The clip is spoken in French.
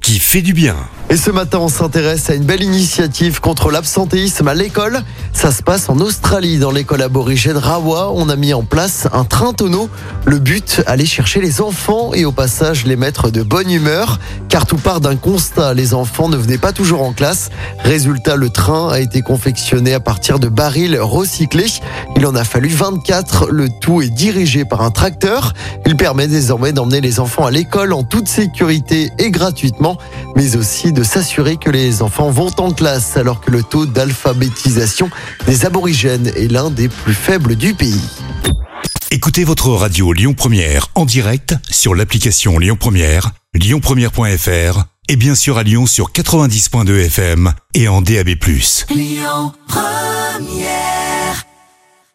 qui fait du bien. Et ce matin, on s'intéresse à une belle initiative contre l'absentéisme à l'école. Ça se passe en Australie, dans l'école aborigène Rawa. On a mis en place un train tonneau. Le but, aller chercher les enfants et au passage les mettre de bonne humeur. Car tout part d'un constat, les enfants ne venaient pas toujours en classe. Résultat, le train a été confectionné à partir de barils recyclés. Il en a fallu 24. Le tout est dirigé par un tracteur. Il permet désormais d'emmener les enfants à l'école en toute sécurité et gratuitement, mais aussi de s'assurer que les enfants vont en classe alors que le taux d'alphabétisation des aborigènes est l'un des plus faibles du pays. Écoutez votre radio Lyon Première en direct sur l'application Lyon Première, lyonpremière.fr et bien sûr à Lyon sur 90.2 FM et en DAB+. Lyon Première